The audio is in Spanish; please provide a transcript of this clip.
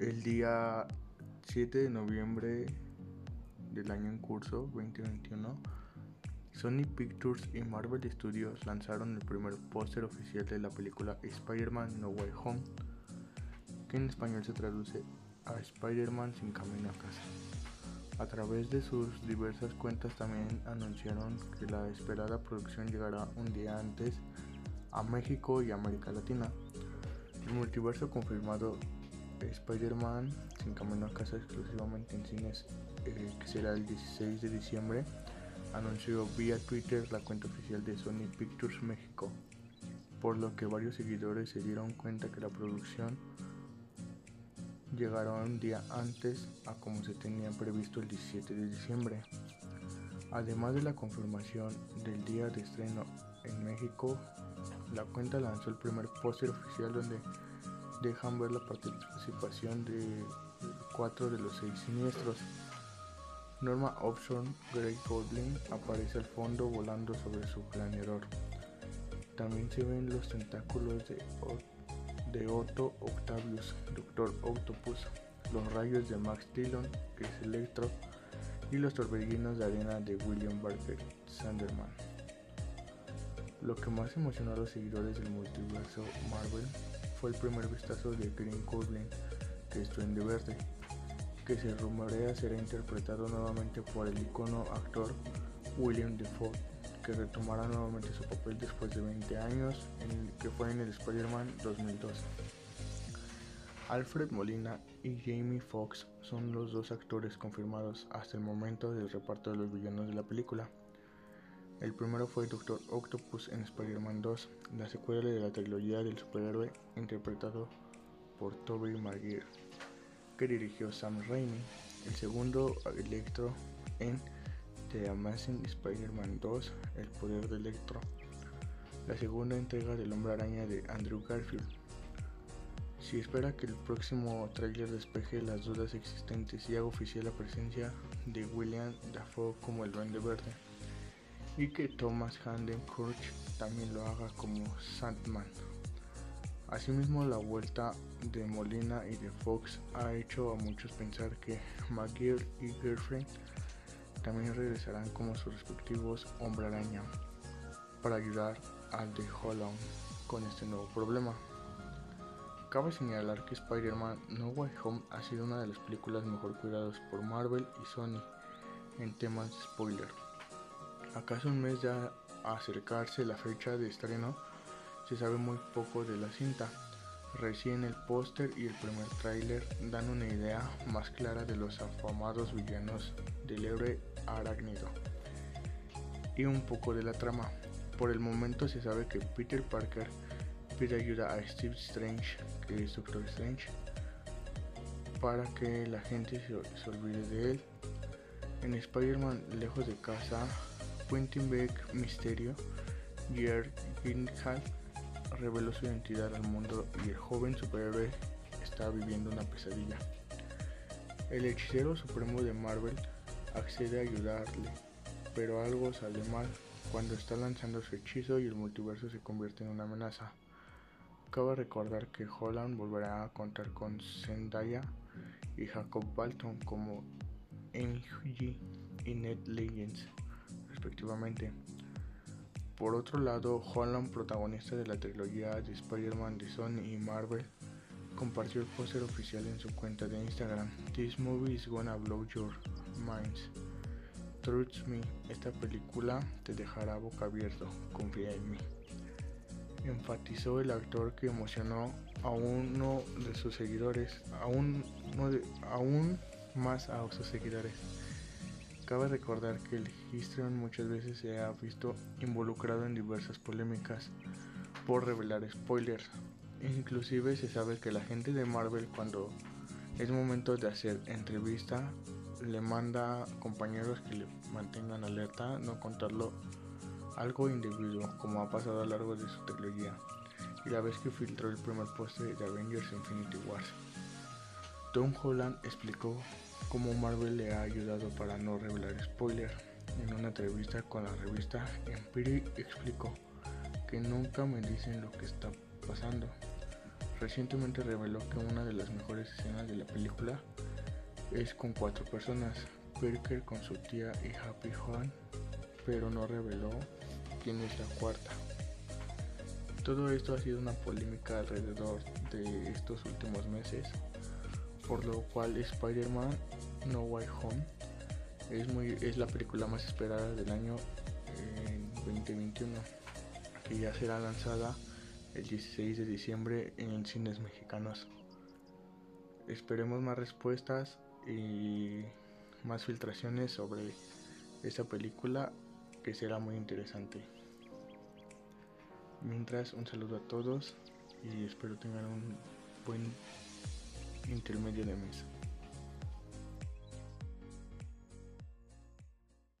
El día 7 de noviembre del año en curso 2021, Sony Pictures y Marvel Studios lanzaron el primer póster oficial de la película Spider-Man No Way Home, que en español se traduce a Spider-Man sin camino a casa. A través de sus diversas cuentas también anunciaron que la esperada producción llegará un día antes a México y América Latina. El multiverso confirmado Spider-Man sin camino a casa exclusivamente en cines eh, que será el 16 de diciembre anunció vía Twitter la cuenta oficial de Sony Pictures México, por lo que varios seguidores se dieron cuenta que la producción llegará un día antes a como se tenía previsto el 17 de diciembre. Además de la confirmación del día de estreno en México, la cuenta lanzó el primer póster oficial donde dejan ver la participación de cuatro de los seis siniestros. Norma Option Grey Goldling aparece al fondo volando sobre su planeador. También se ven los tentáculos de, de Otto Octavius, Doctor Octopus, los rayos de Max Dillon, que es Electro, y los torbellinos de arena de William Barker Sanderman. Lo que más emocionó a los seguidores del multiverso Marvel fue el primer vistazo de Green Goblin, que es Duende Verde, que se rumorea será interpretado nuevamente por el icono actor William Defoe, que retomará nuevamente su papel después de 20 años, en que fue en el Spider-Man 2002. Alfred Molina y Jamie Foxx son los dos actores confirmados hasta el momento del reparto de los villanos de la película. El primero fue Doctor Octopus en Spider-Man 2, la secuela de la trilogía del superhéroe interpretado por Tobey Maguire que dirigió Sam Raimi, el segundo Electro en The Amazing Spider-Man 2, El Poder de Electro, la segunda entrega del Hombre Araña de Andrew Garfield. Si espera que el próximo tráiler despeje las dudas existentes y haga oficial la presencia de William Dafoe como el Duende Verde y que Thomas Handen Kurch también lo haga como Sandman. Asimismo, la vuelta de Molina y de Fox ha hecho a muchos pensar que McGill y Girlfriend también regresarán como sus respectivos Hombre Araña para ayudar al de Holland con este nuevo problema. Cabe señalar que Spider-Man No Way Home ha sido una de las películas mejor cuidadas por Marvel y Sony en temas de spoiler. Acaso un mes ya a acercarse la fecha de estreno, se sabe muy poco de la cinta. Recién el póster y el primer tráiler dan una idea más clara de los afamados villanos del héroe arácnido y un poco de la trama. Por el momento se sabe que Peter Parker pide ayuda a Steve Strange, que es Doctor Strange, para que la gente se, olvide de él. En Spider-Man Lejos de Casa, Quentin Beck Misterio, Jerry Gyllenhaal reveló su identidad al mundo y el joven superhéroe está viviendo una pesadilla. El hechicero supremo de Marvel accede a ayudarle, pero algo sale mal cuando está lanzando su hechizo y el multiverso se convierte en una amenaza. Cabe recordar que Holland volverá a contar con Zendaya y Jacob Balton como MJ y Ned Legends, respectivamente. Por otro lado, Holland, protagonista de la trilogía de Spider-Man de Sony y Marvel, compartió el póster oficial en su cuenta de Instagram. This movie is gonna blow your minds. Trust me, esta película te dejará boca abierto, confía en mí. Enfatizó el actor que emocionó a uno de sus seguidores, aún, aún más a sus seguidores. Cabe recordar que el Histrion muchas veces se ha visto involucrado en diversas polémicas por revelar spoilers. Inclusive se sabe que la gente de Marvel cuando es momento de hacer entrevista le manda compañeros que le mantengan alerta, no contarlo algo indebido como ha pasado a lo largo de su trilogía y la vez que filtró el primer poste de Avengers Infinity Wars. Tom Holland explicó cómo Marvel le ha ayudado para no revelar spoiler. En una entrevista con la revista Empire explicó que nunca me dicen lo que está pasando. recientemente reveló que una de las mejores escenas de la película es con cuatro personas, Parker con su tía y Happy Juan, pero no reveló quién es la cuarta. Todo esto ha sido una polémica alrededor de estos últimos meses, por lo cual Spider-Man No Way Home es, muy, es la película más esperada del año 2021, que ya será lanzada el 16 de diciembre en cines mexicanos. Esperemos más respuestas y más filtraciones sobre esta película que será muy interesante. Mientras, un saludo a todos y espero tengan un buen intermedio de mes.